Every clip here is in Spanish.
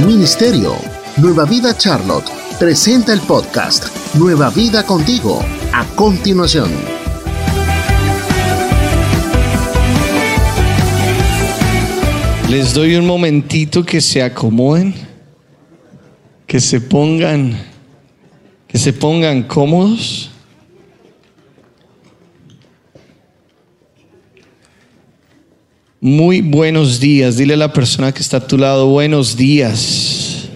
Ministerio. Nueva Vida Charlotte presenta el podcast Nueva Vida contigo. A continuación. Les doy un momentito que se acomoden, que se pongan, que se pongan cómodos. Muy buenos días. Dile a la persona que está a tu lado, buenos días.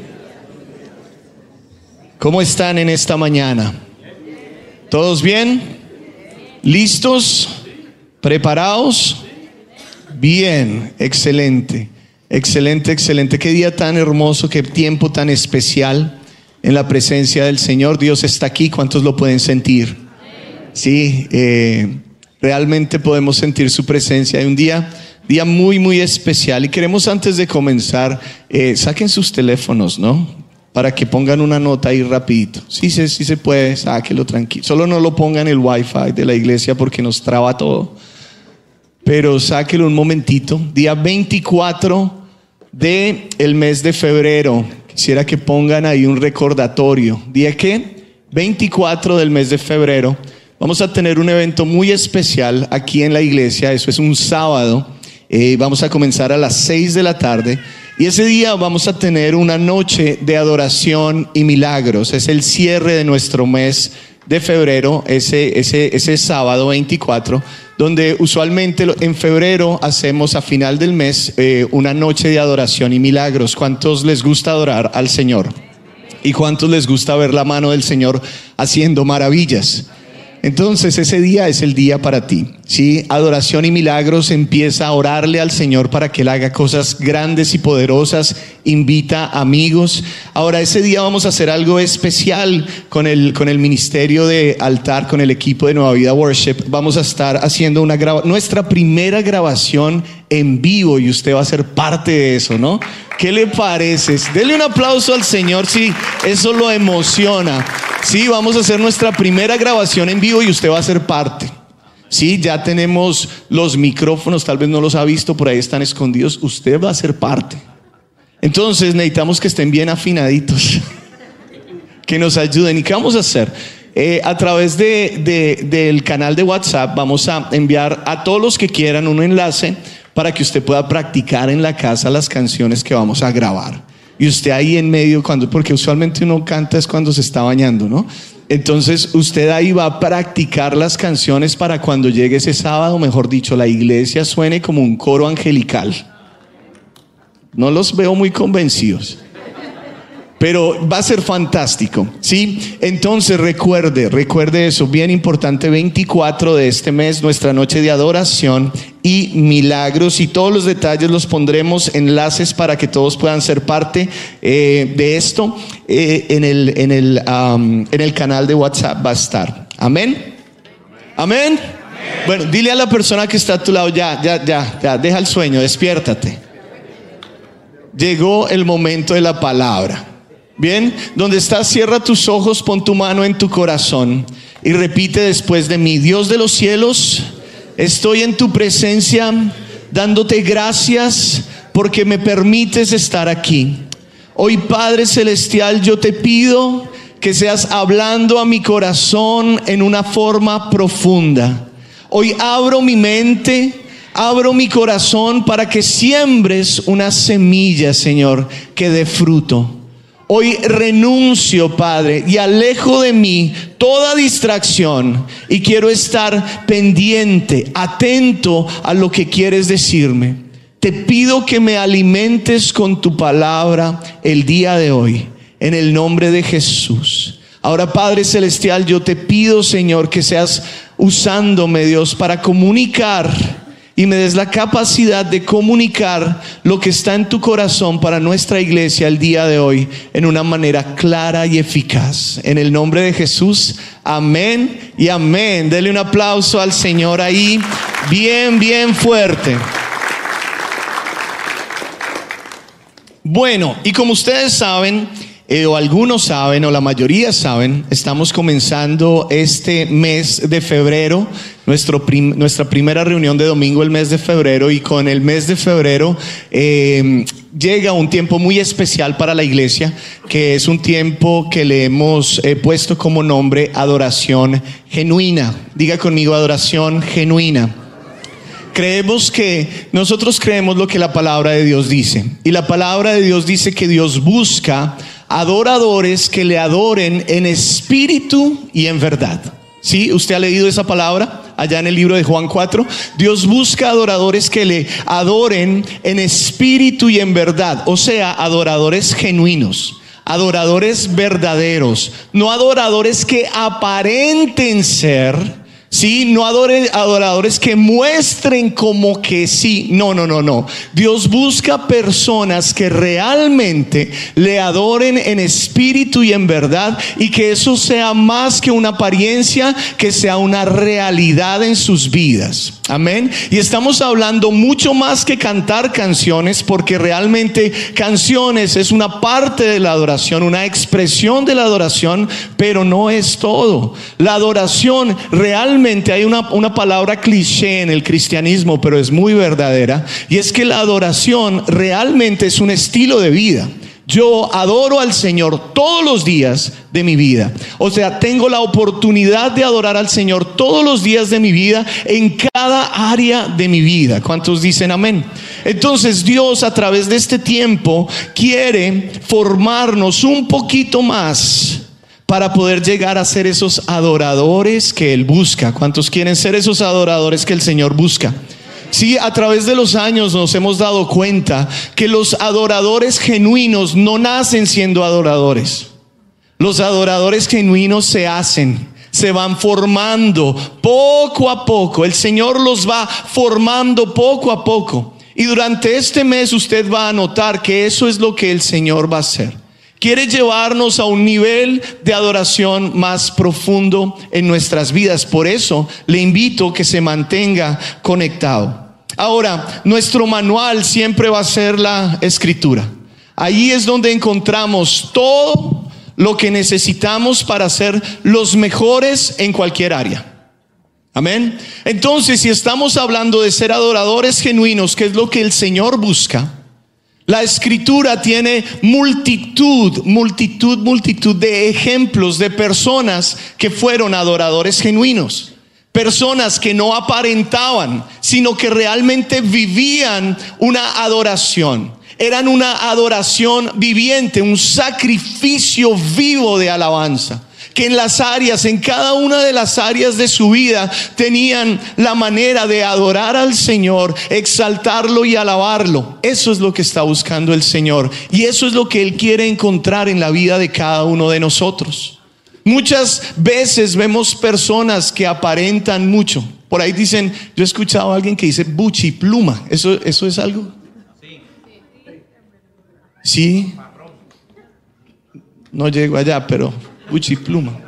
¿Cómo están en esta mañana? ¿Todos bien? ¿Listos? ¿Preparados? Bien, excelente, excelente, excelente. Qué día tan hermoso, qué tiempo tan especial en la presencia del Señor. Dios está aquí, ¿cuántos lo pueden sentir? Sí, eh, realmente podemos sentir su presencia. Hay un día Día muy, muy especial y queremos antes de comenzar, eh, saquen sus teléfonos, ¿no? Para que pongan una nota ahí rapidito. Sí, sí, sí se puede, sáquelo tranquilo. Solo no lo pongan el wifi de la iglesia porque nos traba todo. Pero sáquelo un momentito. Día 24 de mes de febrero. Quisiera que pongan ahí un recordatorio. ¿Día qué? 24 del mes de febrero. Vamos a tener un evento muy especial aquí en la iglesia. Eso es un sábado. Eh, vamos a comenzar a las 6 de la tarde y ese día vamos a tener una noche de adoración y milagros. Es el cierre de nuestro mes de febrero, ese, ese, ese sábado 24, donde usualmente en febrero hacemos a final del mes eh, una noche de adoración y milagros. ¿Cuántos les gusta adorar al Señor? ¿Y cuántos les gusta ver la mano del Señor haciendo maravillas? Entonces ese día es el día para ti. ¿sí? Adoración y milagros empieza a orarle al Señor para que Él haga cosas grandes y poderosas. Invita amigos. Ahora ese día vamos a hacer algo especial con el, con el ministerio de altar, con el equipo de Nueva Vida Worship. Vamos a estar haciendo una nuestra primera grabación en vivo y usted va a ser parte de eso, ¿no? ¿Qué le parece? Dele un aplauso al Señor si eso lo emociona. Sí, vamos a hacer nuestra primera grabación en vivo y usted va a ser parte. Sí, ya tenemos los micrófonos, tal vez no los ha visto, por ahí están escondidos. Usted va a ser parte. Entonces necesitamos que estén bien afinaditos, que nos ayuden. ¿Y qué vamos a hacer? Eh, a través de, del canal de WhatsApp vamos a enviar a todos los que quieran un enlace para que usted pueda practicar en la casa las canciones que vamos a grabar. Y usted ahí en medio, cuando, porque usualmente uno canta es cuando se está bañando, ¿no? Entonces usted ahí va a practicar las canciones para cuando llegue ese sábado, mejor dicho, la iglesia suene como un coro angelical. No los veo muy convencidos pero va a ser fantástico, ¿sí? Entonces recuerde, recuerde eso, bien importante, 24 de este mes, nuestra noche de adoración y milagros y todos los detalles los pondremos enlaces para que todos puedan ser parte eh, de esto eh, en, el, en, el, en el canal de WhatsApp va a estar. Amén. Amén. Bueno, dile a la persona que está a tu lado, ya, ya, ya, ya, deja el sueño, despiértate. Llegó el momento de la palabra. Bien, donde estás, cierra tus ojos, pon tu mano en tu corazón y repite después de mí, Dios de los cielos, estoy en tu presencia dándote gracias porque me permites estar aquí. Hoy Padre Celestial, yo te pido que seas hablando a mi corazón en una forma profunda. Hoy abro mi mente, abro mi corazón para que siembres una semilla, Señor, que dé fruto. Hoy renuncio, Padre, y alejo de mí toda distracción y quiero estar pendiente, atento a lo que quieres decirme. Te pido que me alimentes con tu palabra el día de hoy, en el nombre de Jesús. Ahora, Padre Celestial, yo te pido, Señor, que seas usándome, Dios, para comunicar y me des la capacidad de comunicar lo que está en tu corazón para nuestra iglesia el día de hoy en una manera clara y eficaz. En el nombre de Jesús, amén y amén. Dele un aplauso al Señor ahí, bien, bien fuerte. Bueno, y como ustedes saben, eh, o algunos saben, o la mayoría saben, estamos comenzando este mes de febrero, nuestra primera reunión de domingo el mes de febrero, y con el mes de febrero eh, llega un tiempo muy especial para la iglesia, que es un tiempo que le hemos eh, puesto como nombre adoración genuina. Diga conmigo adoración genuina. Creemos que nosotros creemos lo que la palabra de Dios dice. Y la palabra de Dios dice que Dios busca adoradores que le adoren en espíritu y en verdad. ¿Sí? ¿Usted ha leído esa palabra? Allá en el libro de Juan 4. Dios busca adoradores que le adoren en espíritu y en verdad, o sea, adoradores genuinos adoradores verdaderos, no adoradores que aparenten ser, Sí, no adoren, adoradores que muestren como que sí. No, no, no, no. Dios busca personas que realmente le adoren en espíritu y en verdad y que eso sea más que una apariencia, que sea una realidad en sus vidas. Amén. Y estamos hablando mucho más que cantar canciones porque realmente canciones es una parte de la adoración, una expresión de la adoración, pero no es todo. La adoración realmente hay una, una palabra cliché en el cristianismo, pero es muy verdadera, y es que la adoración realmente es un estilo de vida. Yo adoro al Señor todos los días de mi vida. O sea, tengo la oportunidad de adorar al Señor todos los días de mi vida en cada área de mi vida. ¿Cuántos dicen amén? Entonces Dios a través de este tiempo quiere formarnos un poquito más para poder llegar a ser esos adoradores que Él busca. ¿Cuántos quieren ser esos adoradores que el Señor busca? Sí, a través de los años nos hemos dado cuenta que los adoradores genuinos no nacen siendo adoradores. Los adoradores genuinos se hacen, se van formando poco a poco. El Señor los va formando poco a poco. Y durante este mes usted va a notar que eso es lo que el Señor va a hacer. Quiere llevarnos a un nivel de adoración más profundo en nuestras vidas. Por eso le invito que se mantenga conectado. Ahora, nuestro manual siempre va a ser la escritura. Ahí es donde encontramos todo lo que necesitamos para ser los mejores en cualquier área. Amén. Entonces, si estamos hablando de ser adoradores genuinos, que es lo que el Señor busca, la escritura tiene multitud, multitud, multitud de ejemplos de personas que fueron adoradores genuinos. Personas que no aparentaban, sino que realmente vivían una adoración. Eran una adoración viviente, un sacrificio vivo de alabanza que en las áreas, en cada una de las áreas de su vida, tenían la manera de adorar al Señor, exaltarlo y alabarlo. Eso es lo que está buscando el Señor. Y eso es lo que Él quiere encontrar en la vida de cada uno de nosotros. Muchas veces vemos personas que aparentan mucho. Por ahí dicen, yo he escuchado a alguien que dice buchi pluma. ¿Eso, eso es algo? Sí. No llego allá, pero pluma.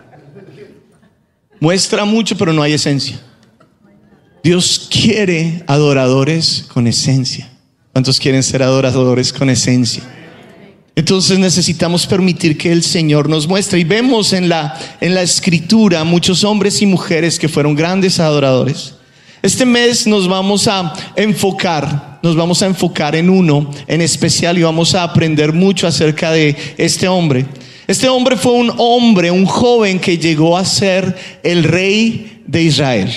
Muestra mucho, pero no hay esencia. Dios quiere adoradores con esencia. ¿Cuántos quieren ser adoradores con esencia? Entonces necesitamos permitir que el Señor nos muestre. Y vemos en la, en la escritura muchos hombres y mujeres que fueron grandes adoradores. Este mes nos vamos a enfocar, nos vamos a enfocar en uno en especial y vamos a aprender mucho acerca de este hombre. Este hombre fue un hombre, un joven que llegó a ser el rey de Israel.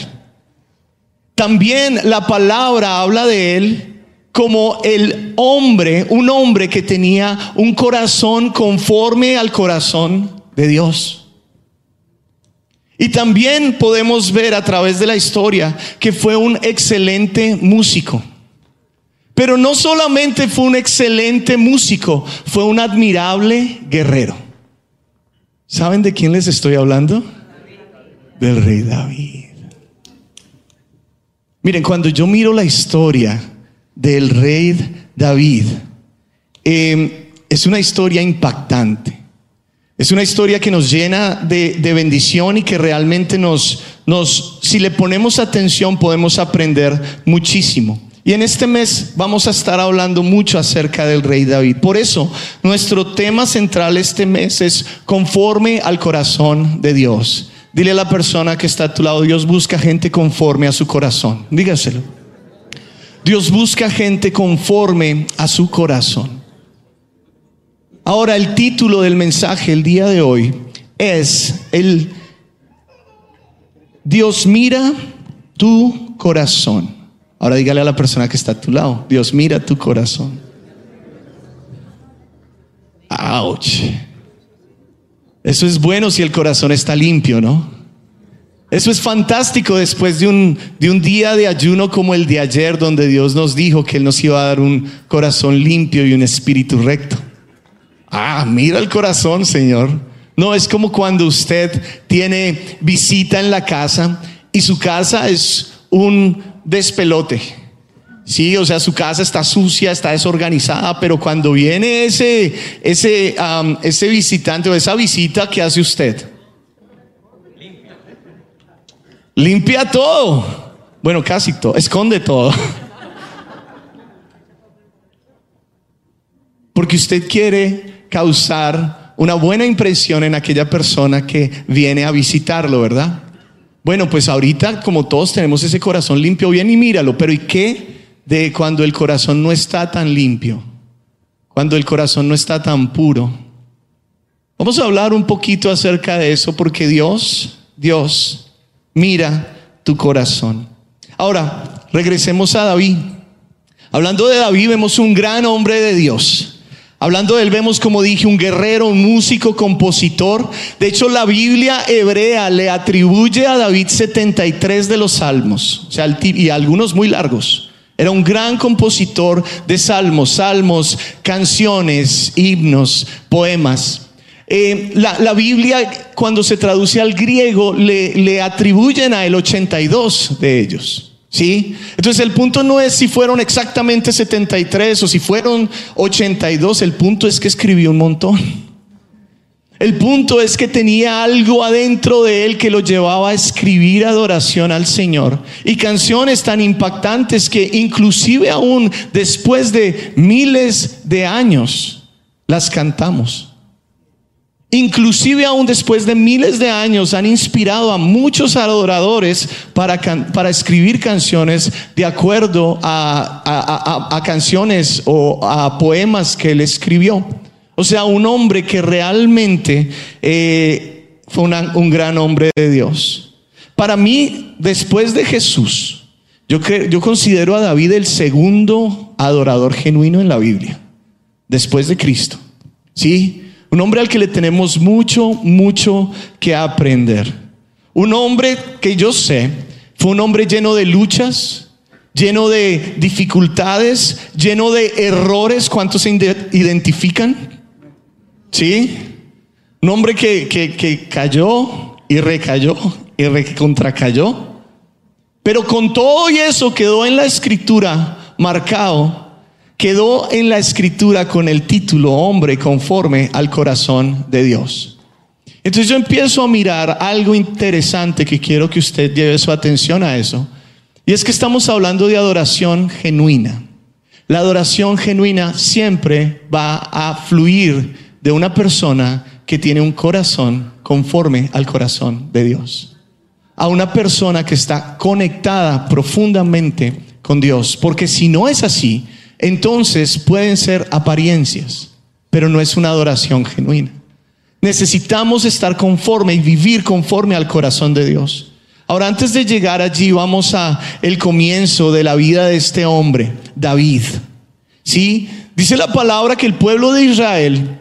También la palabra habla de él como el hombre, un hombre que tenía un corazón conforme al corazón de Dios. Y también podemos ver a través de la historia que fue un excelente músico. Pero no solamente fue un excelente músico, fue un admirable guerrero. ¿Saben de quién les estoy hablando? Del rey David. Miren, cuando yo miro la historia del rey David, em, es una historia impactante. Es una historia que nos llena de, de, bendición y que realmente nos, nos, si le ponemos atención, podemos aprender muchísimo. Y en este mes vamos a estar hablando mucho acerca del rey David. Por eso, nuestro tema central este mes es conforme al corazón de Dios. Dile a la persona que está a tu lado, Dios busca gente conforme a su corazón. Dígaselo. Dios busca gente conforme a su corazón. Ahora el título del mensaje el día de hoy es el Dios mira tu corazón. Ahora dígale a la persona que está a tu lado, Dios mira tu corazón. Ouch. Eso es bueno si el corazón está limpio, ¿no? Eso es fantástico después de un, de un día de ayuno como el de ayer, donde Dios nos dijo que Él nos iba a dar un corazón limpio y un espíritu recto. Ah, mira el corazón, Señor. No es como cuando usted tiene visita en la casa y su casa es un despelote. Sí, o sea, su casa está sucia, está desorganizada, pero cuando viene ese, ese, ese visitante o esa visita, ¿qué hace usted? Limpia todo. Bueno, casi todo. Esconde todo. Porque usted quiere causar una buena impresión en aquella persona que viene a visitarlo, ¿verdad? Bueno, pues ahorita como todos tenemos ese corazón limpio, bien y míralo, pero ¿y qué de cuando el corazón no está tan limpio? Cuando el corazón no está tan puro. Vamos a hablar un poquito acerca de eso porque Dios, Dios mira tu corazón. Ahora, regresemos a David. Hablando de David, vemos un gran hombre de Dios. Hablando de él, vemos, como dije, un guerrero, un músico, compositor. De hecho, la Biblia hebrea le atribuye a David 73 de los salmos, o sea, y algunos muy largos. Era un gran compositor de salmos, salmos, canciones, himnos, poemas. Eh, la, Biblia, cuando se traduce al griego, le, le atribuyen a él 82 de ellos. ¿Sí? Entonces el punto no es si fueron exactamente 73 o si fueron 82, el punto es que escribió un montón. El punto es que tenía algo adentro de él que lo llevaba a escribir adoración al Señor y canciones tan impactantes que inclusive aún después de miles de años las cantamos inclusive aún después de miles de años, han inspirado a muchos adoradores para, para escribir canciones de acuerdo a, canciones o a poemas que él escribió. O sea, un hombre que realmente eh, fue un gran hombre de Dios. Para mí, después de Jesús, yo, yo considero a David el segundo adorador genuino en la Biblia, después de Cristo. ¿Sí? Un hombre al que le tenemos mucho, mucho que aprender. Un hombre que yo sé fue un hombre lleno de luchas, lleno de dificultades, lleno de errores. ¿Cuántos se identifican? ¿Sí? Un hombre que, que cayó y recayó y contracayó. Pero con todo y eso quedó en la escritura marcado quedó en la escritura con el título hombre conforme al corazón de Dios. Entonces yo empiezo a mirar algo interesante que quiero que usted lleve su atención a eso. Y es que estamos hablando de adoración genuina. La adoración genuina siempre va a fluir de una persona que tiene un corazón conforme al corazón de Dios. A una persona que está conectada profundamente con Dios. Porque si no es así, entonces pueden ser apariencias, pero no es una adoración genuina. Necesitamos estar conforme y vivir conforme al corazón de Dios. Ahora, antes de llegar allí, vamos a el comienzo de la vida de este hombre, David. ¿Sí? Dice la palabra que el pueblo de Israel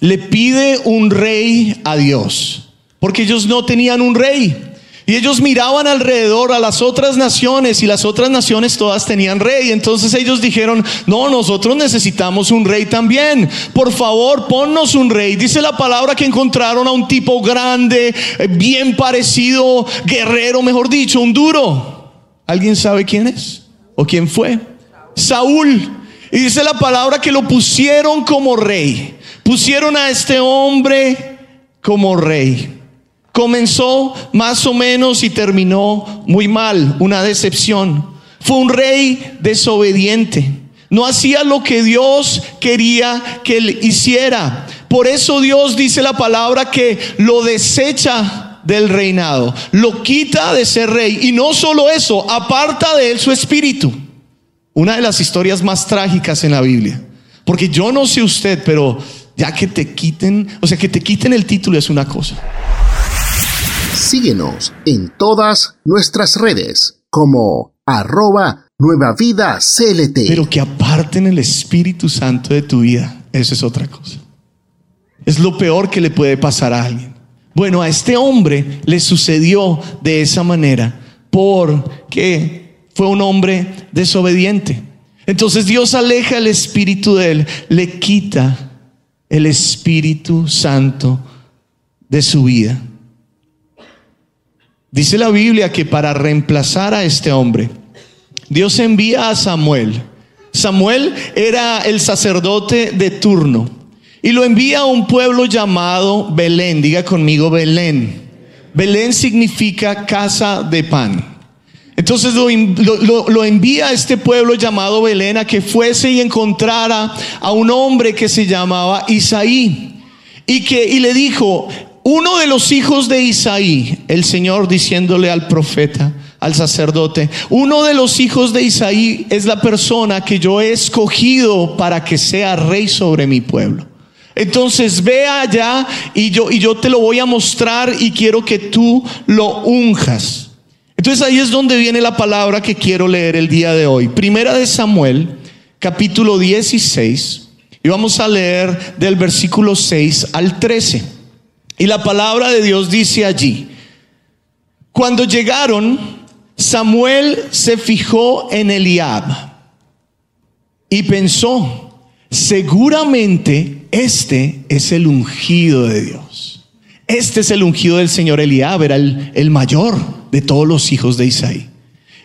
le pide un rey a Dios, porque ellos no tenían un rey. Y ellos miraban alrededor a las otras naciones y las otras naciones todas tenían rey. Entonces ellos dijeron, no, nosotros necesitamos un rey también. Por favor, ponnos un rey. Dice la palabra que encontraron a un tipo grande, eh, bien parecido, guerrero, mejor dicho, un duro. ¿Alguien sabe quién es? ¿O quién fue? Saúl. Y dice la palabra que lo pusieron como rey. Pusieron a este hombre como rey. Comenzó más o menos y terminó muy mal, una decepción. Fue un rey desobediente. No hacía lo que Dios quería que él hiciera. Por eso Dios dice la palabra que lo desecha del reinado, lo quita de ser rey. Y no solo eso, aparta de él su espíritu. Una de las historias más trágicas en la Biblia. Porque yo no sé usted, pero Ya que te quiten, o sea, que te quiten el título es una cosa. Síguenos en todas nuestras redes como arroba nueva vida CLT. Pero que aparten el Espíritu Santo de tu vida, eso es otra cosa. Es lo peor que le puede pasar a alguien. Bueno, a este hombre le sucedió de esa manera porque fue un hombre desobediente. Entonces Dios aleja el espíritu de él, le quita el Espíritu Santo de su vida. Dice la Biblia que para reemplazar a este hombre, Dios envía a Samuel. Samuel era el sacerdote de turno y lo envía a un pueblo llamado Belén. Diga conmigo Belén. Belén significa casa de pan. Entonces lo, envía a este pueblo llamado Belén a que fuese y encontrara a un hombre que se llamaba Isaí. Y, que, y le dijo, uno de los hijos de Isaí, el Señor diciéndole al profeta, al sacerdote, uno de los hijos de Isaí es la persona que yo he escogido para que sea rey sobre mi pueblo. Entonces ve allá y yo, y yo te lo voy a mostrar y quiero que tú lo unjas. Entonces ahí es donde viene la palabra que quiero leer el día de hoy. Primera de Samuel, capítulo 16, y vamos a leer del versículo 6 al 13. Y la palabra de Dios dice allí, cuando llegaron, Samuel se fijó en Eliab y pensó, seguramente este es el ungido de Dios. Este es el ungido del Señor Eliab, era el, el mayor de todos los hijos de Isaí.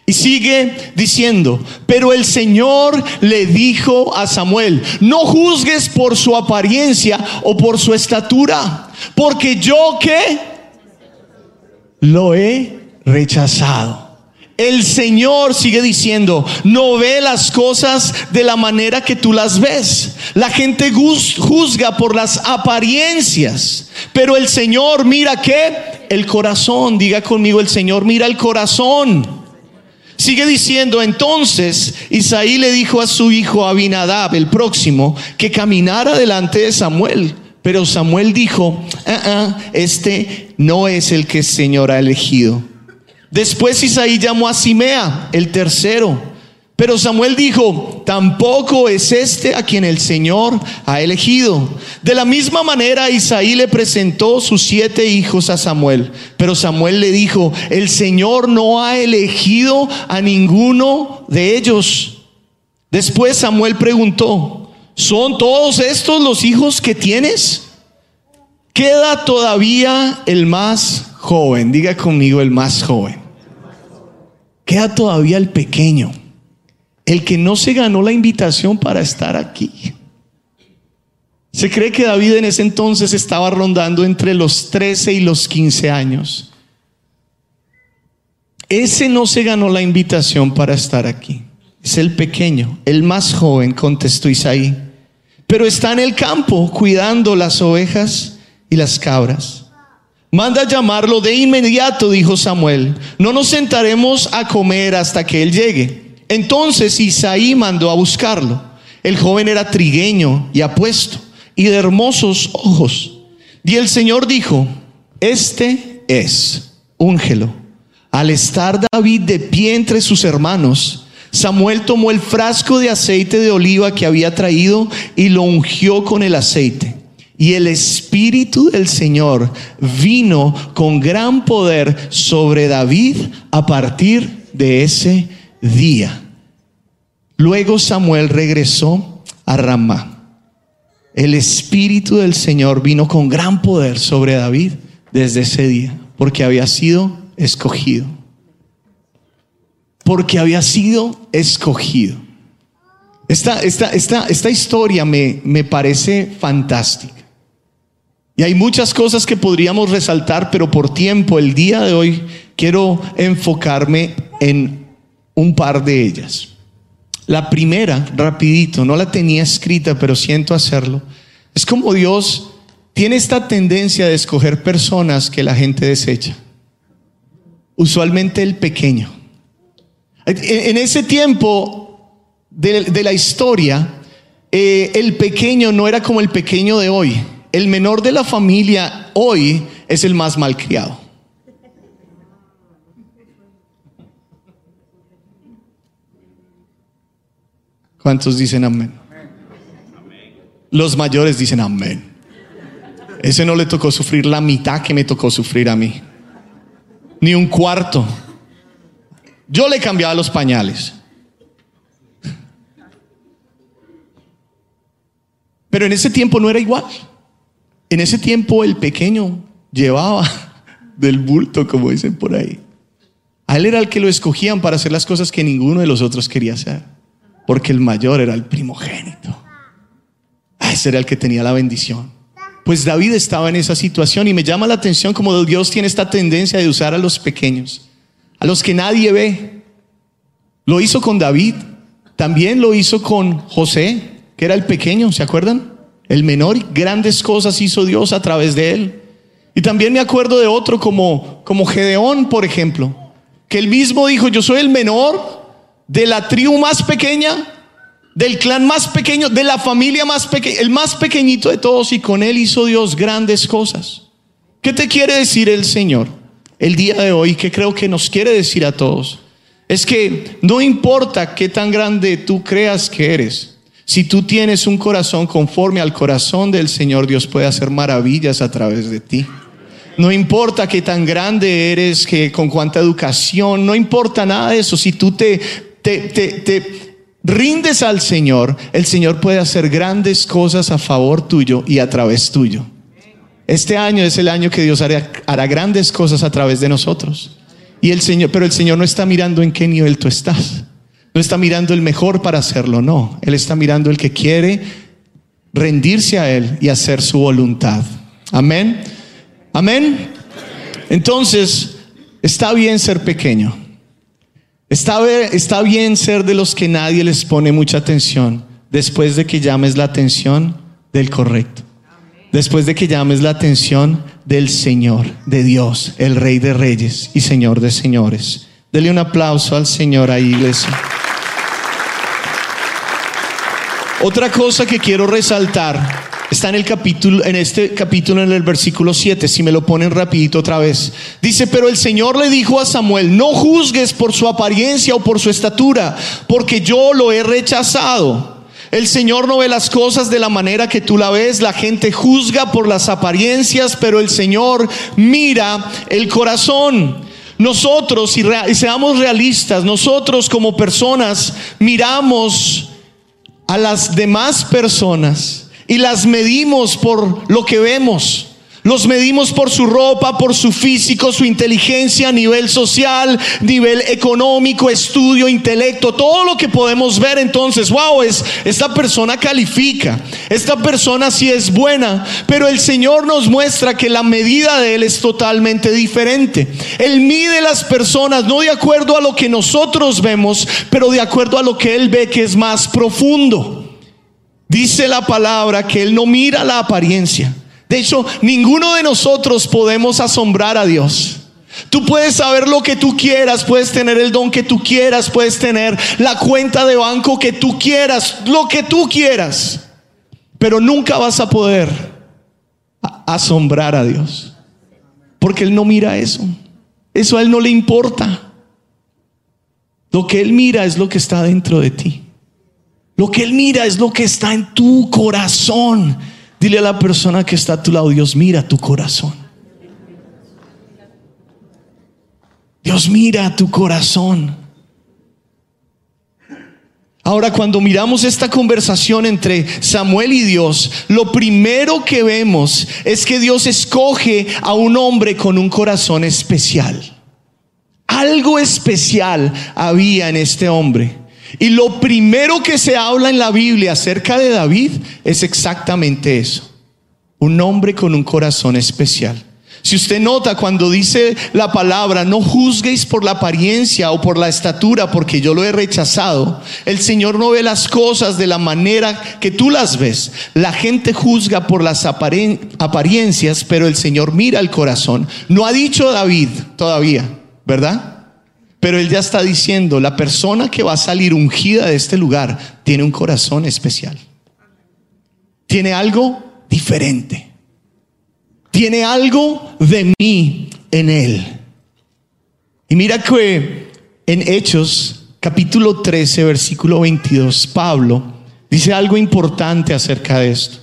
Y sigue diciendo, pero el Señor le dijo a Samuel, no juzgues por su apariencia o por su estatura, porque yo que lo he rechazado. El Señor sigue diciendo, no ve las cosas de la manera que tú las ves. La gente juzga por las apariencias, pero el Señor mira que el corazón, diga conmigo, el Señor mira el corazón. Sigue diciendo, entonces Isaí le dijo a su hijo Abinadab, el próximo, que caminara delante de Samuel. Pero Samuel dijo, ah, ah, este no es el que el Señor ha elegido. Después Isaí llamó a Simea, el tercero. Pero Samuel dijo, tampoco es este a quien el Señor ha elegido. De la misma manera Isaí le presentó sus siete hijos a Samuel. Pero Samuel le dijo, el Señor no ha elegido a ninguno de ellos. Después Samuel preguntó, ¿son todos estos los hijos que tienes? Queda todavía el más joven, diga conmigo el más joven. Queda todavía el pequeño, el que no se ganó la invitación para estar aquí. Se cree que David en ese entonces estaba rondando entre los 13 y los 15 años. Ese no se ganó la invitación para estar aquí. Es el pequeño, el más joven, contestó Isaí. Pero está en el campo cuidando las ovejas y las cabras. Manda llamarlo de inmediato, dijo Samuel. No nos sentaremos a comer hasta que él llegue. Entonces Isaí mandó a buscarlo. El joven era trigueño y apuesto y de hermosos ojos. Y el Señor dijo, este es, úngelo. Al estar David de pie entre sus hermanos, Samuel tomó el frasco de aceite de oliva que había traído y lo ungió con el aceite. Y el Espíritu del Señor vino con gran poder sobre David a partir de ese día. Luego Samuel regresó a Ramá. El Espíritu del Señor vino con gran poder sobre David desde ese día, porque había sido escogido. Porque había sido escogido. Esta, esta, esta, esta historia me, me parece fantástica. Y hay muchas cosas que podríamos resaltar, pero por tiempo, el día de hoy, quiero enfocarme en un par de ellas. La primera, rapidito, no la tenía escrita, pero siento hacerlo. Es como Dios tiene esta tendencia de escoger personas que la gente desecha. Usualmente el pequeño. En ese tiempo de, la historia, eh, el pequeño no era como el pequeño de hoy. El menor de la familia hoy es el más malcriado. ¿Cuántos dicen amén? Los mayores dicen amén. Ese no le tocó sufrir la mitad que me tocó sufrir a mí. Ni un cuarto. Yo le cambiaba los pañales. Pero en ese tiempo no era igual. En ese tiempo el pequeño llevaba del bulto, como dicen por ahí. Él era el que lo escogían para hacer las cosas que ninguno de los otros quería hacer porque el mayor era el primogénito. Ese era el que tenía la bendición. Pues David estaba en esa situación y me llama la atención como Dios tiene esta tendencia de usar a los pequeños, a los que nadie ve. Lo hizo con David, también lo hizo con José, que era el pequeño, ¿se acuerdan? El menor grandes cosas hizo Dios a través de él. Y también me acuerdo de otro como, como Gedeón, por ejemplo, que él mismo dijo, yo soy el menor, de la tribu más pequeña, del clan más pequeño, de la familia más pequeña, el más pequeñito de todos, y con él hizo Dios grandes cosas. ¿Qué te quiere decir el Señor el día de hoy? Que creo que nos quiere decir a todos. Es que no importa qué tan grande tú creas que eres, si tú tienes un corazón conforme al corazón del Señor, Dios puede hacer maravillas a través de ti. No importa qué tan grande eres, que con cuánta educación, no importa nada de eso. Si tú te te, rindes al Señor, el Señor puede hacer grandes cosas a favor tuyo y a través tuyo. Este año es el año que Dios hará, hará, grandes cosas a través de nosotros. Y el Señor, pero el Señor no está mirando en qué nivel tú estás. No está mirando el mejor para hacerlo, no. Él está mirando el que quiere rendirse a Él y hacer su voluntad. Amén. Amén. Entonces, está bien ser pequeño. Está, bien ser de los que nadie les pone mucha atención después de que llames la atención del correcto. Después de que llames la atención del Señor, de Dios, el Rey de Reyes y Señor de Señores. Dele un aplauso al Señor ahí, iglesia. Otra cosa que quiero resaltar Está en el capítulo, en este capítulo, en el versículo 7, si me lo ponen rapidito otra vez. Dice, pero el Señor le dijo a Samuel, no juzgues por su apariencia o por su estatura, porque yo lo he rechazado. El Señor no ve las cosas de la manera que tú la ves. La gente juzga por las apariencias, pero el Señor mira el corazón. Nosotros, y, y seamos realistas, nosotros como personas miramos a las demás personas y las medimos por lo que vemos. Los medimos por su ropa, por su físico, su inteligencia, nivel social, nivel económico, estudio, intelecto, todo lo que podemos ver. Entonces, wow, es, esta persona califica, esta persona sí es buena, pero el Señor nos muestra que la medida de Él es totalmente diferente. Él mide las personas no de acuerdo a lo que nosotros vemos, pero de acuerdo a lo que Él ve que es más profundo. Dice la palabra que Él no mira la apariencia. De hecho, ninguno de nosotros podemos asombrar a Dios. Tú puedes saber lo que tú quieras, puedes tener el don que tú quieras, puedes tener la cuenta de banco que tú quieras, lo que tú quieras. Pero nunca vas a poder asombrar a Dios. Porque Él no mira eso. Eso a Él no le importa. Lo que Él mira es lo que está dentro de ti. Lo que Él mira es lo que está en tu corazón. Dile a la persona que está a tu lado, Dios mira tu corazón. Dios mira tu corazón. Ahora, cuando miramos esta conversación entre Samuel y Dios, lo primero que vemos es que Dios escoge a un hombre con un corazón especial. Algo especial había en este hombre. Y lo primero que se habla en la Biblia acerca de David es exactamente eso. Un hombre con un corazón especial. Si usted nota cuando dice la palabra, no juzguéis por la apariencia o por la estatura, porque yo lo he rechazado, el Señor no ve las cosas de la manera que tú las ves. La gente juzga por las apariencias, pero el Señor mira el corazón. No ha dicho David todavía, ¿verdad? Pero él ya está diciendo, la persona que va a salir ungida de este lugar tiene un corazón especial. tiene algo diferente. Tiene algo de mí en él. Y mira que en Hechos capítulo 13, versículo 22, Pablo dice algo importante acerca de esto.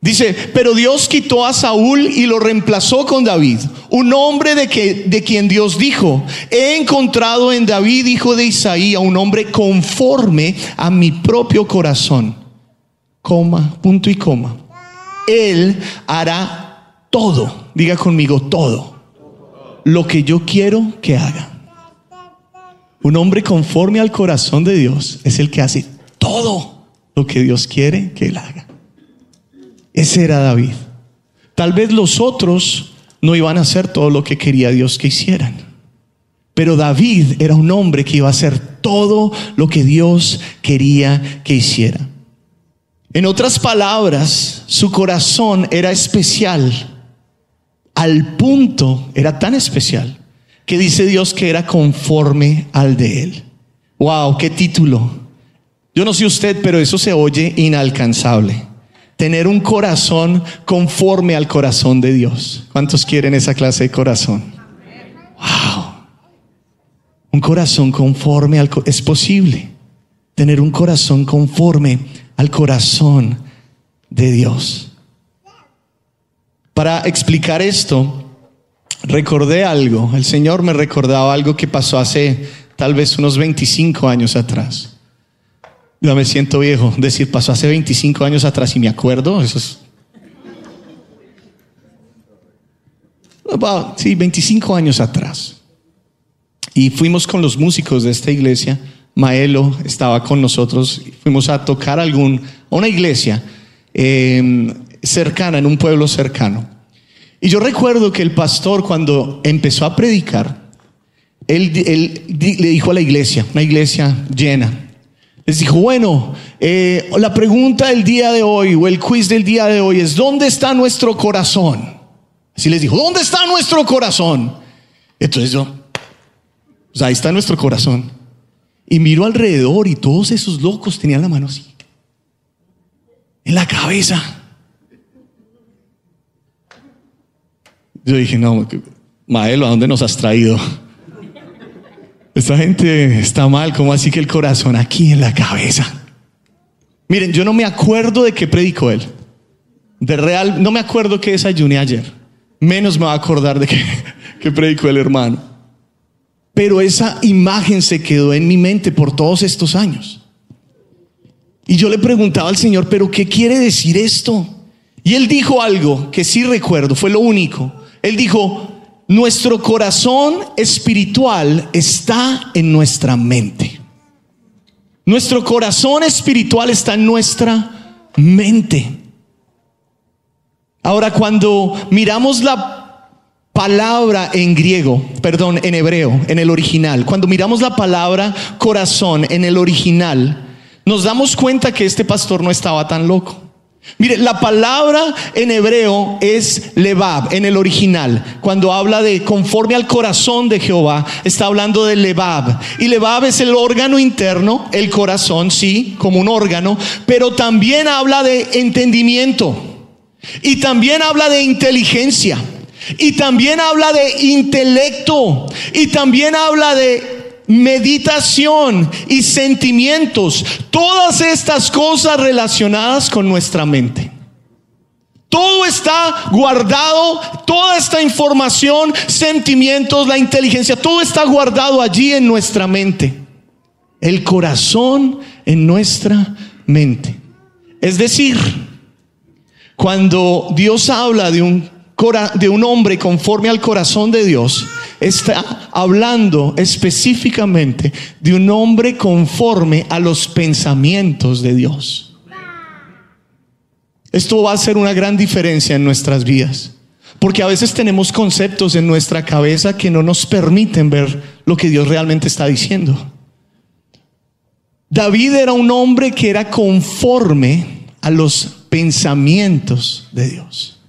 Dice, pero Dios quitó a Saúl y lo reemplazó con David, un hombre de, que, de quien Dios dijo, he encontrado en David, hijo de Isaí, a un hombre conforme a mi propio corazón. Coma, punto y coma. Él hará todo, diga conmigo todo, lo que yo quiero que haga. Un hombre conforme al corazón de Dios es el que hace todo lo que Dios quiere que él haga. Ese era David. Tal vez los otros no iban a hacer todo lo que quería Dios que hicieran. Pero David era un hombre que iba a hacer todo lo que Dios quería que hiciera. En otras palabras, su corazón era especial. Al punto, era tan especial, que dice Dios que era conforme al de él. Wow, qué título. Yo no sé usted, pero eso se oye inalcanzable tener un corazón conforme al corazón de Dios. ¿Cuántos quieren esa clase de corazón? Wow. Un corazón conforme al es posible tener un corazón conforme al corazón de Dios. Para explicar esto, recordé algo. El Señor me recordaba algo que pasó hace tal vez unos 25 años atrás. Ya me siento viejo. Decir, pasó hace 25 años atrás y me acuerdo. Eso es. Sí, 25 años atrás. Y fuimos con los músicos de esta iglesia. Maelo estaba con nosotros. Fuimos a tocar algún, a una iglesia em, cercana, en un pueblo cercano. Y yo recuerdo que el pastor, cuando empezó a predicar, él le dijo a la iglesia, una iglesia llena, les dijo, bueno, eh, la pregunta del día de hoy o el quiz del día de hoy es, ¿dónde está nuestro corazón? Así les dijo, ¿dónde está nuestro corazón? Entonces yo, pues ahí está nuestro corazón. Y miro alrededor y todos esos locos tenían la mano así, en la cabeza. Yo dije, no, Maelo, ¿a dónde nos has traído? Esta gente está mal, ¿cómo así que el corazón aquí en la cabeza? Miren, yo no me acuerdo de qué predicó él. De real, no me acuerdo qué desayuné ayer. Menos me va a acordar de qué, predicó el hermano. Pero esa imagen se quedó en mi mente por todos estos años. Y yo le preguntaba al Señor, ¿pero qué quiere decir esto? Y él dijo algo que sí recuerdo, fue lo único. Él dijo, nuestro corazón espiritual está en nuestra mente. Nuestro corazón espiritual está en nuestra mente. Ahora, cuando miramos la palabra en griego, perdón, en hebreo, en el original, cuando miramos la palabra corazón en el original, nos damos cuenta que este pastor no estaba tan loco. Mire, la palabra en hebreo es levab, en el original. Cuando habla de conforme al corazón de Jehová, está hablando de levab. Y levab es el órgano interno, el corazón, sí, como un órgano, pero también habla de entendimiento. Y también habla de inteligencia. Y también habla de intelecto. Y también habla de meditación y sentimientos, todas estas cosas relacionadas con nuestra mente. Todo está guardado, toda esta información, sentimientos, la inteligencia, todo está guardado allí en nuestra mente. El corazón en nuestra mente. Es decir, cuando Dios habla de un, de un hombre conforme al corazón de Dios, está hablando específicamente de un hombre conforme a los pensamientos de Dios. Esto va a hacer una gran diferencia en nuestras vidas. Porque a veces tenemos conceptos en nuestra cabeza que no nos permiten ver lo que Dios realmente está diciendo. David era un hombre que era conforme a los pensamientos de Dios.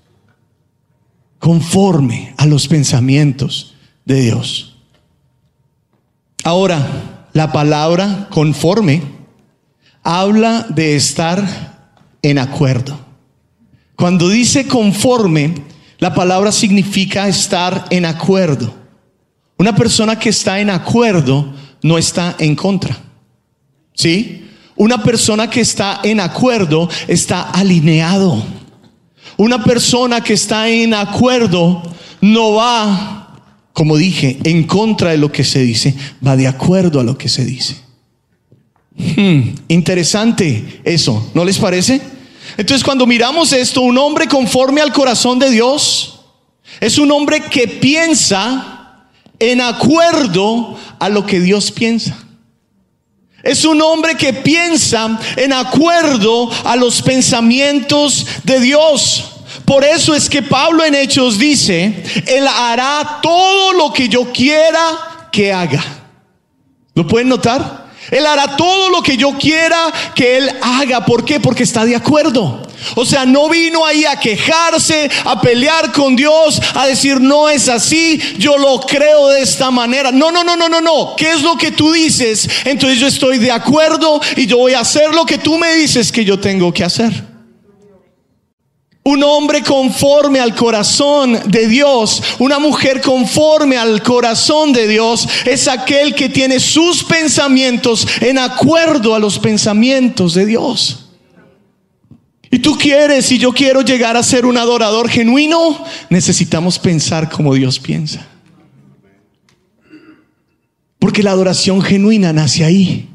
Conforme a los pensamientos de Dios. Ahora, la palabra conforme habla de estar en acuerdo. Cuando dice conforme, la palabra significa estar en acuerdo. Una persona que está en acuerdo no está en contra. ¿Sí? Una persona que está en acuerdo está alineado. Una persona que está en acuerdo no va, como dije, en contra de lo que se dice, va de acuerdo a lo que se dice. Hmm, interesante eso, ¿no les parece? Entonces cuando miramos esto, un hombre conforme al corazón de Dios es un hombre que piensa en acuerdo a lo que Dios piensa. Es un hombre que piensa en acuerdo a los pensamientos de Dios. Por eso es que Pablo en Hechos dice, Él hará todo lo que yo quiera que haga. ¿Lo pueden notar? Él hará todo lo que yo quiera que Él haga. ¿Por qué? Porque está de acuerdo. O sea, no vino ahí a quejarse, a pelear con Dios, a decir, no es así, yo lo creo de esta manera. No, no, no, no, no, no. ¿Qué es lo que tú dices? Entonces yo estoy de acuerdo y yo voy a hacer lo que tú me dices que yo tengo que hacer. Un hombre conforme al corazón de Dios, una mujer conforme al corazón de Dios, es aquel que tiene sus pensamientos en acuerdo a los pensamientos de Dios. Y tú quieres y yo quiero llegar a ser un adorador genuino, necesitamos pensar como Dios piensa. Porque la adoración genuina nace ahí.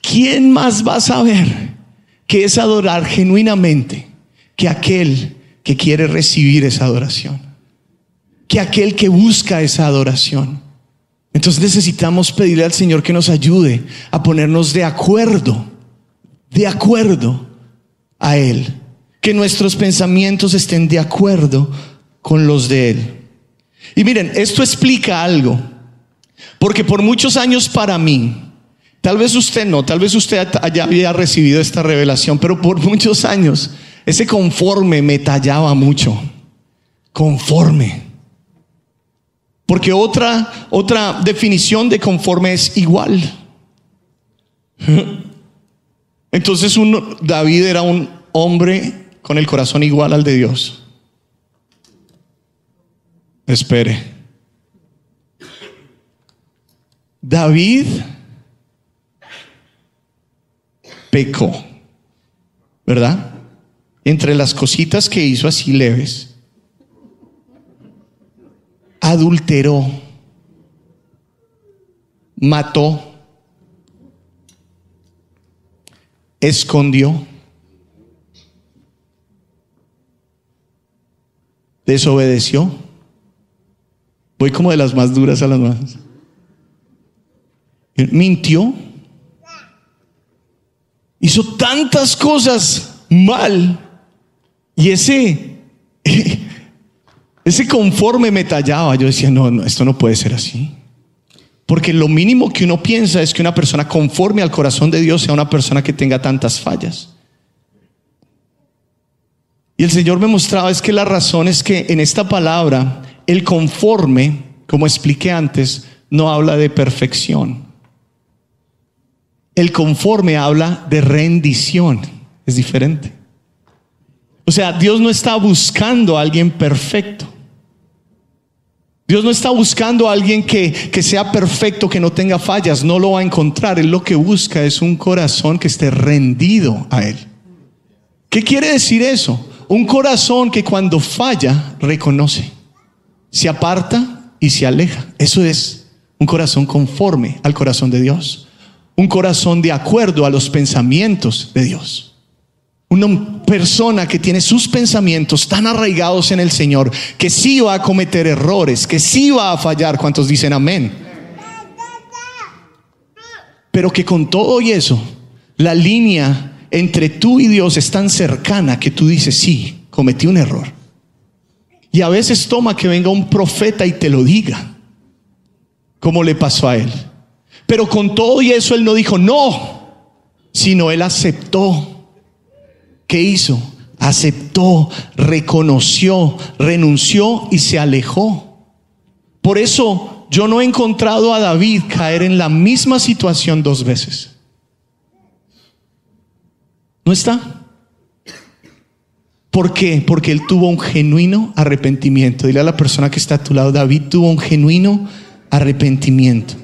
¿Quién más va a saber? Que es adorar genuinamente que aquel que quiere recibir esa adoración, que aquel que busca esa adoración. Entonces necesitamos pedirle al Señor que nos ayude a ponernos de acuerdo, de acuerdo a Él, que nuestros pensamientos estén de acuerdo con los de Él. Y miren, esto explica algo, porque por muchos años para mí, Tal vez usted no, tal vez usted ya había recibido esta revelación, pero por muchos años ese conforme me tallaba mucho. Conforme. Porque otra, otra definición de conforme es igual. Entonces uno, David era un hombre con el corazón igual al de Dios. Espere. David pecó, ¿verdad? Entre las cositas que hizo así leves, adulteró, mató, escondió, desobedeció. Voy como de las más duras a las más. Mintió hizo tantas cosas mal y ese, ese conforme me tallaba. Yo decía, no, no, esto no puede ser así. Porque lo mínimo que uno piensa es que una persona conforme al corazón de Dios sea una persona que tenga tantas fallas. Y el Señor me mostraba es que la razón es que en esta palabra, el conforme, como expliqué antes, no habla de perfección. El conforme habla de rendición. Es diferente. O sea, Dios no está buscando a alguien perfecto. Dios no está buscando a alguien que, que, sea perfecto, que no tenga fallas. No lo va a encontrar. Él lo que busca es un corazón que esté rendido a Él. ¿Qué quiere decir eso? Un corazón que cuando falla reconoce, se aparta y se aleja. Eso es un corazón conforme al corazón de Dios un corazón de acuerdo a los pensamientos de Dios. Una persona que tiene sus pensamientos tan arraigados en el Señor, que sí va a cometer errores, que sí va a fallar, ¿cuántos dicen amén? Pero que con todo y eso, la línea entre tú y Dios es tan cercana que tú dices, sí, cometí un error. Y a veces toma que venga un profeta y te lo diga, como le pasó a él. Pero con todo y eso él no dijo no, sino él aceptó. ¿Qué hizo? Aceptó, reconoció, renunció y se alejó. Por eso yo no he encontrado a David caer en la misma situación dos veces. No está. ¿Por qué? Porque él tuvo un genuino arrepentimiento. Dile a la persona que está a tu lado, David tuvo un genuino arrepentimiento.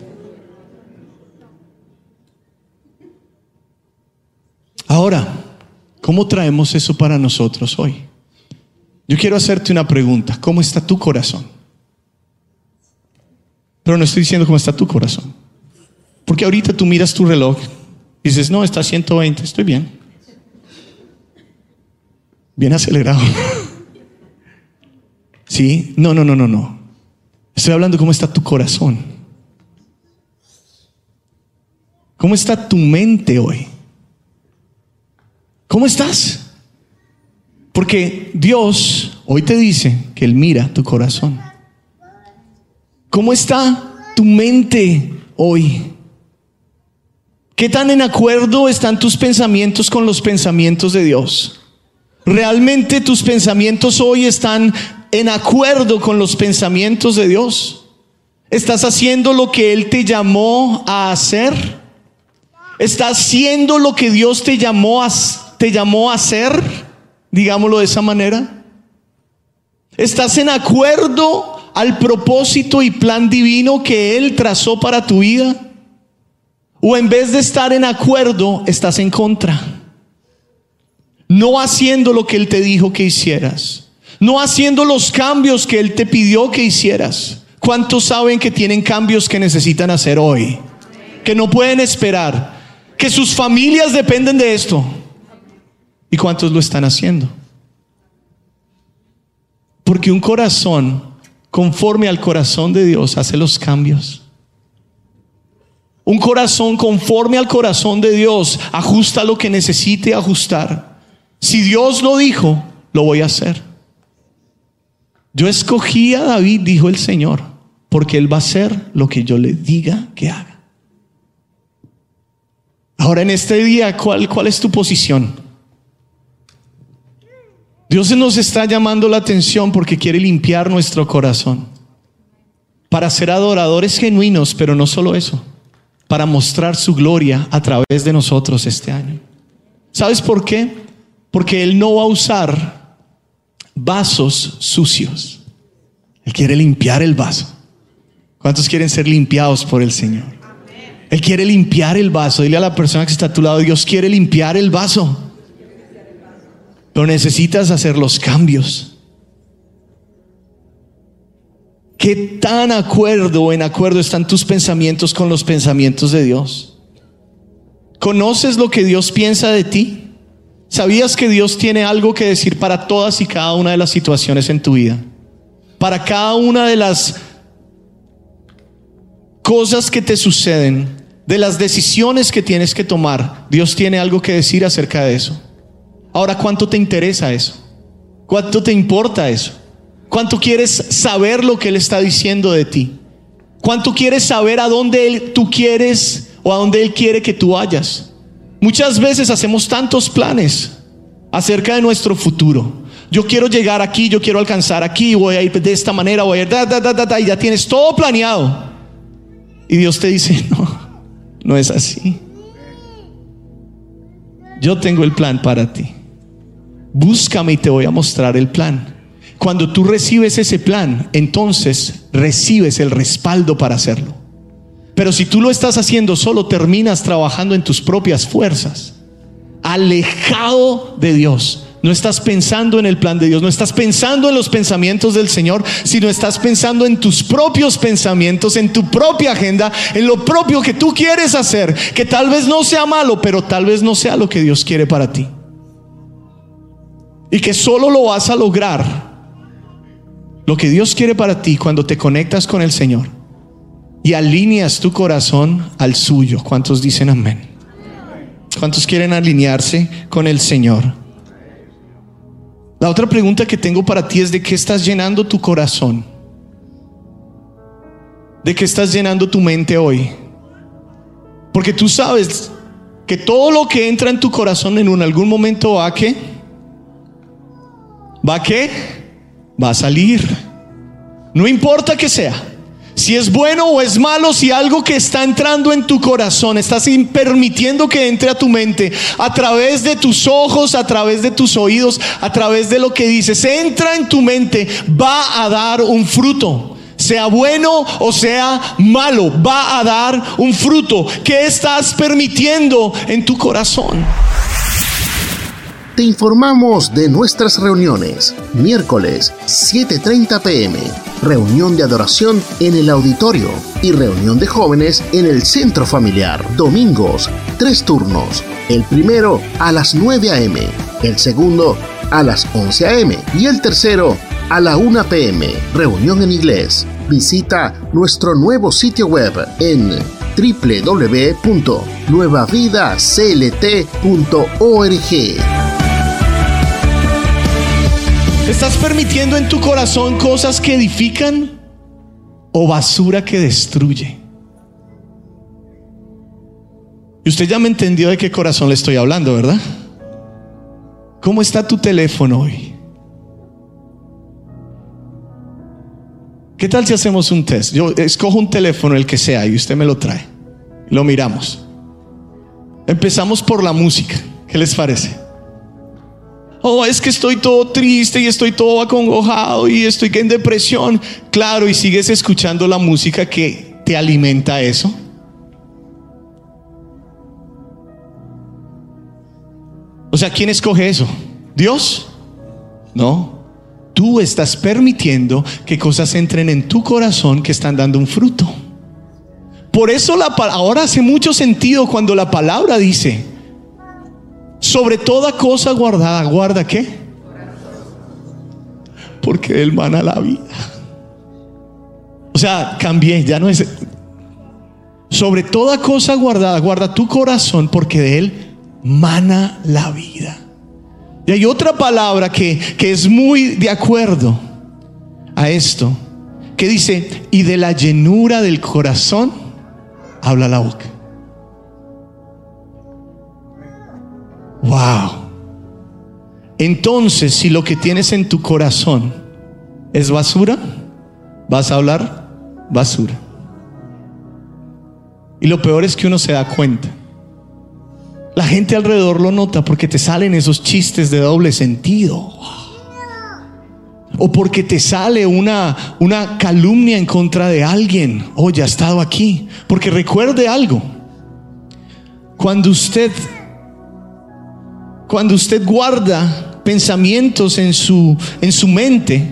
Ahora, ¿cómo traemos eso para nosotros hoy? Yo quiero hacerte una pregunta. ¿Cómo está tu corazón? Pero no estoy diciendo cómo está tu corazón. Porque ahorita tú miras tu reloj y dices, no, está a 120, estoy bien. Bien acelerado. ¿Sí? No, no, no, no, no. Estoy hablando cómo está tu corazón. ¿Cómo está tu mente hoy? ¿Cómo estás? Porque Dios hoy te dice que Él mira tu corazón. ¿Cómo está tu mente hoy? ¿Qué tan en acuerdo están tus pensamientos con los pensamientos de Dios? ¿Realmente tus pensamientos hoy están en acuerdo con los pensamientos de Dios? ¿Estás haciendo lo que Él te llamó a hacer? ¿Estás haciendo lo que Dios te llamó a, te llamó a hacer? Digámoslo de esa manera. ¿Estás en acuerdo al propósito y plan divino que Él trazó para tu vida? ¿O en vez de estar en acuerdo, estás en contra? No haciendo lo que Él te dijo que hicieras. No haciendo los cambios que Él te pidió que hicieras. ¿Cuántos saben que tienen cambios que necesitan hacer hoy? Que no pueden esperar. Que sus familias dependen de esto. ¿Y cuántos lo están haciendo? Porque un corazón conforme al corazón de Dios hace los cambios. Un corazón conforme al corazón de Dios ajusta lo que necesite ajustar. Si Dios lo dijo, lo voy a hacer. Yo escogí a David, dijo el Señor, porque Él va a hacer lo que yo le diga que haga. Ahora en este día, ¿cuál, cuál es tu posición? Dios nos está llamando la atención porque quiere limpiar nuestro corazón para ser adoradores genuinos, pero no solo eso, para mostrar su gloria a través de nosotros este año. ¿Sabes por qué? Porque Él no va a usar vasos sucios. Él quiere limpiar el vaso. ¿Cuántos quieren ser limpiados por el Señor? Él quiere limpiar el vaso. Dile a la persona que está a tu lado, Dios quiere limpiar el vaso. Pero necesitas hacer los cambios. ¿Qué tan acuerdo o en acuerdo están tus pensamientos con los pensamientos de Dios? ¿Conoces lo que Dios piensa de ti? ¿Sabías que Dios tiene algo que decir para todas y cada una de las situaciones en tu vida? Para cada una de las cosas que te suceden, de las decisiones que tienes que tomar, Dios tiene algo que decir acerca de eso. Ahora, ¿cuánto te interesa eso? ¿Cuánto te importa eso? ¿Cuánto quieres saber lo que Él está diciendo de ti? ¿Cuánto quieres saber a dónde él, tú quieres o a dónde Él quiere que tú vayas? Muchas veces hacemos tantos planes acerca de nuestro futuro. Yo quiero llegar aquí, yo quiero alcanzar aquí, voy a ir de esta manera, voy a ir, da, da, da, da, y ya tienes todo planeado. Y Dios te dice, no, no es así. Yo tengo el plan para ti búscame y te voy a mostrar el plan. Cuando tú recibes ese plan, entonces recibes el respaldo para hacerlo. Pero si tú lo estás haciendo solo, terminas trabajando en tus propias fuerzas, alejado de Dios. No estás pensando en el plan de Dios, no estás pensando en los pensamientos del Señor, sino estás pensando en tus propios pensamientos, en tu propia agenda, en lo propio que tú quieres hacer, que tal vez no sea malo, pero tal vez no sea lo que Dios quiere para ti. Y que solo lo vas a lograr lo que Dios quiere para ti cuando te conectas con el Señor y alineas tu corazón al suyo. ¿Cuántos dicen amén? ¿Cuántos quieren alinearse con el Señor? La otra pregunta que tengo para ti es de qué estás llenando tu corazón. ¿De qué estás llenando tu mente hoy? Porque tú sabes que todo lo que entra en tu corazón en algún momento va a que ¿Va qué? Va a salir. No importa que sea. si es bueno o es malo, si algo que está entrando en tu corazón, estás permitiendo que entre a tu mente a través de tus ojos, a través de tus oídos, a través de lo que dices, entra en tu mente, va a dar un fruto. Sea bueno o sea malo, va a dar un fruto. ¿Qué estás permitiendo en tu corazón? Te informamos de nuestras reuniones. Miércoles 7.30 pm. Reunión de adoración en el auditorio y reunión de jóvenes en el centro familiar. Domingos, tres turnos. El primero a las 9 am. El segundo a las 11 am. Y el tercero a la 1 pm. Reunión en inglés. Visita nuestro nuevo sitio web en www.nuevavidaclt.org. ¿Estás permitiendo en tu corazón cosas que edifican o basura que destruye? Y usted ya me entendió de qué corazón le estoy hablando, ¿verdad? ¿Cómo está tu teléfono hoy? ¿Qué tal si hacemos un test? Yo escojo un teléfono, el que sea, y usted me lo trae. Lo miramos. Empezamos por la música. ¿Qué les parece? Oh, es que estoy todo triste y estoy todo acongojado y estoy en depresión. Claro, y sigues escuchando la música que te alimenta eso. O sea, ¿quién escoge eso? ¿Dios? No. Tú estás permitiendo que cosas entren en tu corazón que están dando un fruto. Por eso la, ahora hace mucho sentido cuando la palabra dice, sobre toda cosa guardada, ¿guarda qué? Porque Él mana la vida. O sea, cambié, ya no es... Sobre toda cosa guardada, guarda tu corazón porque de Él mana la vida. Y hay otra palabra que, que es muy de acuerdo a esto, que dice, y de la llenura del corazón habla la boca. Wow. Entonces, si lo que tienes en tu corazón es basura, vas a hablar basura. Y lo peor es que uno se da cuenta. La gente alrededor lo nota porque te salen esos chistes de doble sentido. O porque te sale una, una calumnia en contra de alguien. Oh, ya ha estado aquí. Porque recuerde algo. Cuando usted cuando usted guarda pensamientos en su, en su mente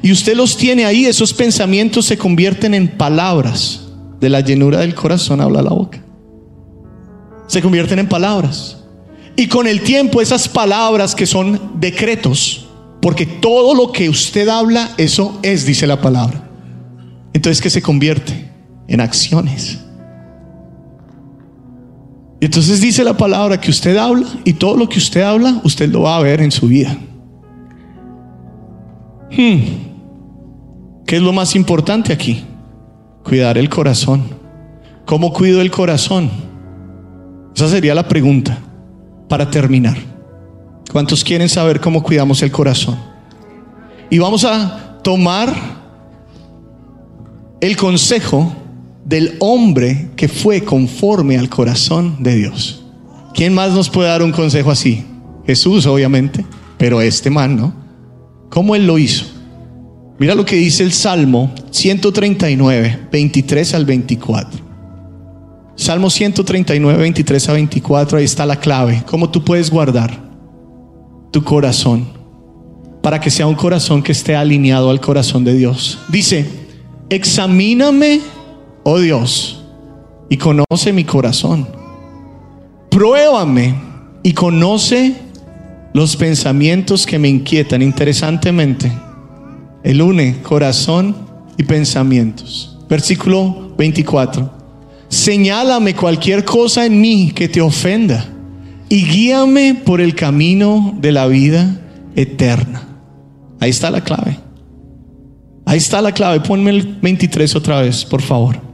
y usted los tiene ahí, esos pensamientos se convierten en palabras. De la llenura del corazón habla la boca. Se convierten en palabras. Y con el tiempo esas palabras que son decretos, porque todo lo que usted habla, eso es, dice la palabra. Entonces que se convierte en acciones. Entonces dice la palabra que usted habla y todo lo que usted habla, usted lo va a ver en su vida. Hmm. ¿Qué es lo más importante aquí? Cuidar el corazón. ¿Cómo cuido el corazón? Esa sería la pregunta para terminar. ¿Cuántos quieren saber cómo cuidamos el corazón? Y vamos a tomar el consejo del hombre que fue conforme al corazón de Dios. ¿Quién más nos puede dar un consejo así? Jesús, obviamente, pero este man, ¿no? ¿Cómo él lo hizo? Mira lo que dice el Salmo 139, 23 al 24. Salmo 139, 23 a 24, ahí está la clave. ¿Cómo tú puedes guardar tu corazón para que sea un corazón que esté alineado al corazón de Dios? Dice, examíname oh Dios, y conoce mi corazón. Pruébame y conoce los pensamientos que me inquietan. Interesantemente, el une corazón y pensamientos. Versículo 24. Señálame cualquier cosa en mí que te ofenda y guíame por el camino de la vida eterna. Ahí está la clave. Ahí está la clave. Ponme el 23 otra vez, por favor.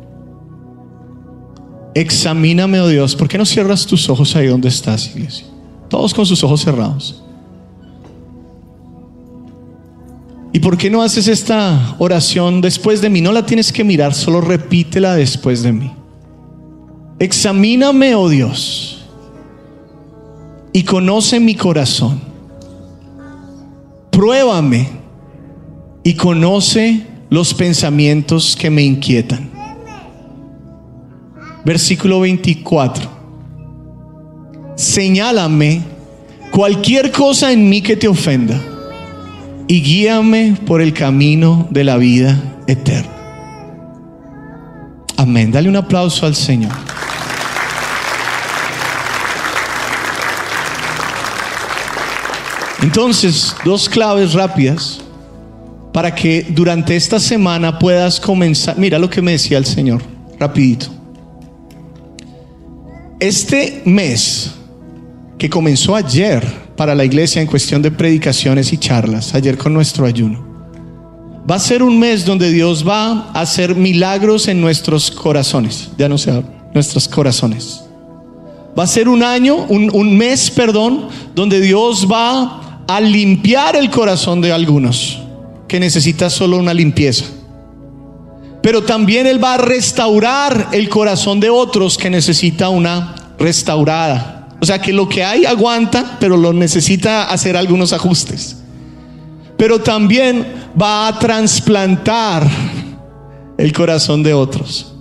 Examíname, oh Dios. ¿Por qué no cierras tus ojos ahí donde estás, iglesia? Todos con sus ojos cerrados. ¿Y por qué no haces esta oración después de mí? No la tienes que mirar, solo repítela después de mí. Examíname, oh Dios, y conoce mi corazón. Pruébame y conoce los pensamientos que me inquietan. Versículo 24. Señálame cualquier cosa en mí que te ofenda y guíame por el camino de la vida eterna. Amén. Dale un aplauso al Señor. Entonces, dos claves rápidas para que durante esta semana puedas comenzar. Mira lo que me decía el Señor, rapidito. Este mes que comenzó ayer para la iglesia en cuestión de predicaciones y charlas, ayer con nuestro ayuno, va a ser un mes donde Dios va a hacer milagros en nuestros corazones. Ya no sé, nuestros corazones. Va a ser un año, un, un mes, perdón, donde Dios va a limpiar el corazón de algunos que necesita solo una limpieza. Pero también Él va a restaurar el corazón de otros que necesita una restaurada. O sea que lo que hay aguanta, pero lo necesita hacer algunos ajustes. Pero también va a trasplantar el corazón de otros.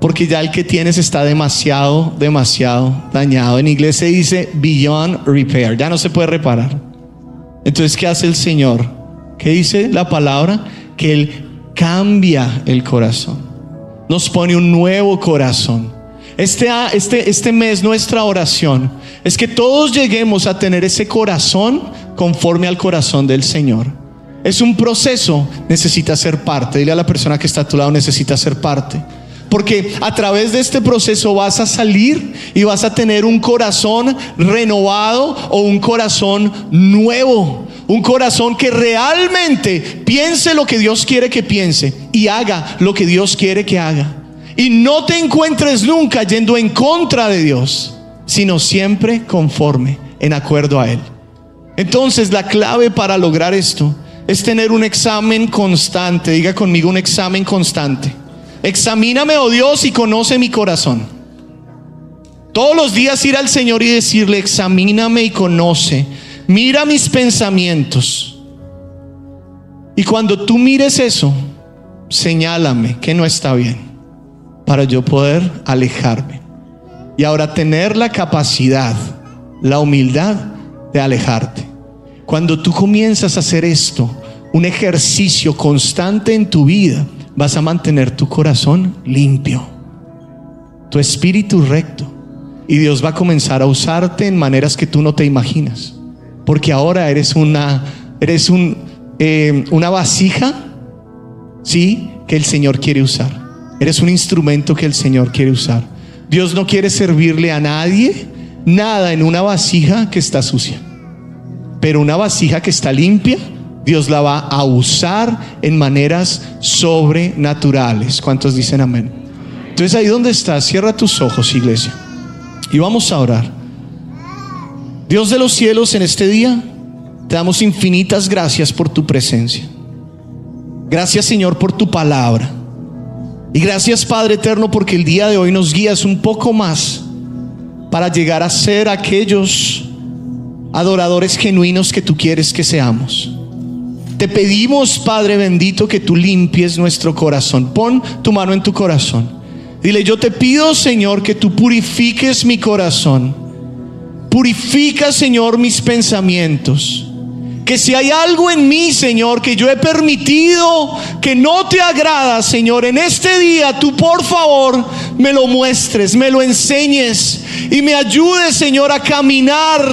Porque ya el que tienes está demasiado, demasiado dañado. En inglés se dice beyond repair. Ya no se puede reparar. Entonces, ¿qué hace el Señor? ¿Qué dice la palabra? Que Él cambia el corazón. Nos pone un nuevo corazón. Este, este, este mes nuestra oración es que todos lleguemos a tener ese corazón conforme al corazón del Señor. Es un proceso, necesita ser parte. Dile a la persona que está a tu lado, necesita ser parte. Porque a través de este proceso vas a salir y vas a tener un corazón renovado o un corazón nuevo. Un corazón que realmente piense lo que Dios quiere que piense y haga lo que Dios quiere que haga. Y no te encuentres nunca yendo en contra de Dios, sino siempre conforme, en acuerdo a Él. Entonces la clave para lograr esto es tener un examen constante. Diga conmigo un examen constante. Examíname, oh Dios, y conoce mi corazón. Todos los días ir al Señor y decirle, examíname y conoce. Mira mis pensamientos. Y cuando tú mires eso, señálame que no está bien para yo poder alejarme. Y ahora tener la capacidad, la humildad de alejarte. Cuando tú comienzas a hacer esto, un ejercicio constante en tu vida, vas a mantener tu corazón limpio, tu espíritu recto. Y Dios va a comenzar a usarte en maneras que tú no te imaginas. Porque ahora eres una, eres un, eh, una vasija, sí, que el Señor quiere usar. Eres un instrumento que el Señor quiere usar. Dios no quiere servirle a nadie nada en una vasija que está sucia. Pero una vasija que está limpia, Dios la va a usar en maneras sobrenaturales. ¿Cuántos dicen amén? Entonces ahí donde estás, cierra tus ojos, iglesia. Y vamos a orar. Dios de los cielos, en este día te damos infinitas gracias por tu presencia. Gracias Señor por tu palabra. Y gracias Padre Eterno porque el día de hoy nos guías un poco más para llegar a ser aquellos adoradores genuinos que tú quieres que seamos. Te pedimos, Padre bendito, que tú limpies nuestro corazón. Pon tu mano en tu corazón. Dile, yo te pido, Señor, que tú purifiques mi corazón. Purifica, Señor, mis pensamientos. Que si hay algo en mí, Señor, que yo he permitido que no te agrada, Señor, en este día tú por favor me lo muestres, me lo enseñes y me ayudes, Señor, a caminar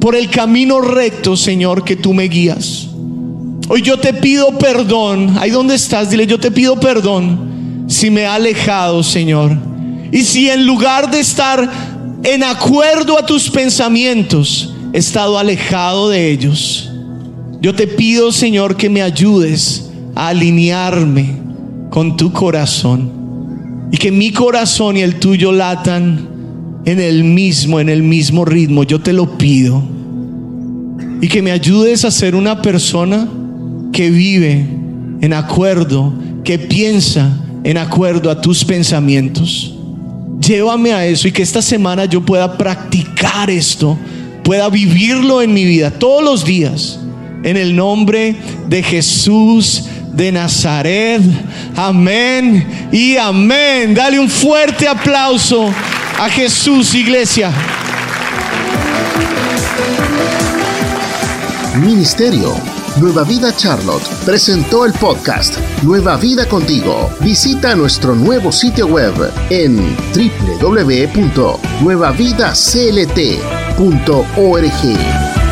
por el camino recto, Señor, que tú me guías. Hoy yo te pido perdón. Ahí donde estás, dile, yo te pido perdón si me he alejado, Señor. Y si en lugar de estar en acuerdo a tus pensamientos, he estado alejado de ellos. Yo te pido, Señor, que me ayudes a alinearme con tu corazón. Y que mi corazón y el tuyo latan en el mismo, en el mismo ritmo. Yo te lo pido. Y que me ayudes a ser una persona que vive en acuerdo, que piensa en acuerdo a tus pensamientos. Llévame a eso y que esta semana yo pueda practicar esto, pueda vivirlo en mi vida todos los días. En el nombre de Jesús de Nazaret. Amén y amén. Dale un fuerte aplauso a Jesús, iglesia. Ministerio. Nueva Vida Charlotte presentó el podcast Nueva Vida Contigo. Visita nuestro nuevo sitio web en www.nuevavidaclt.org.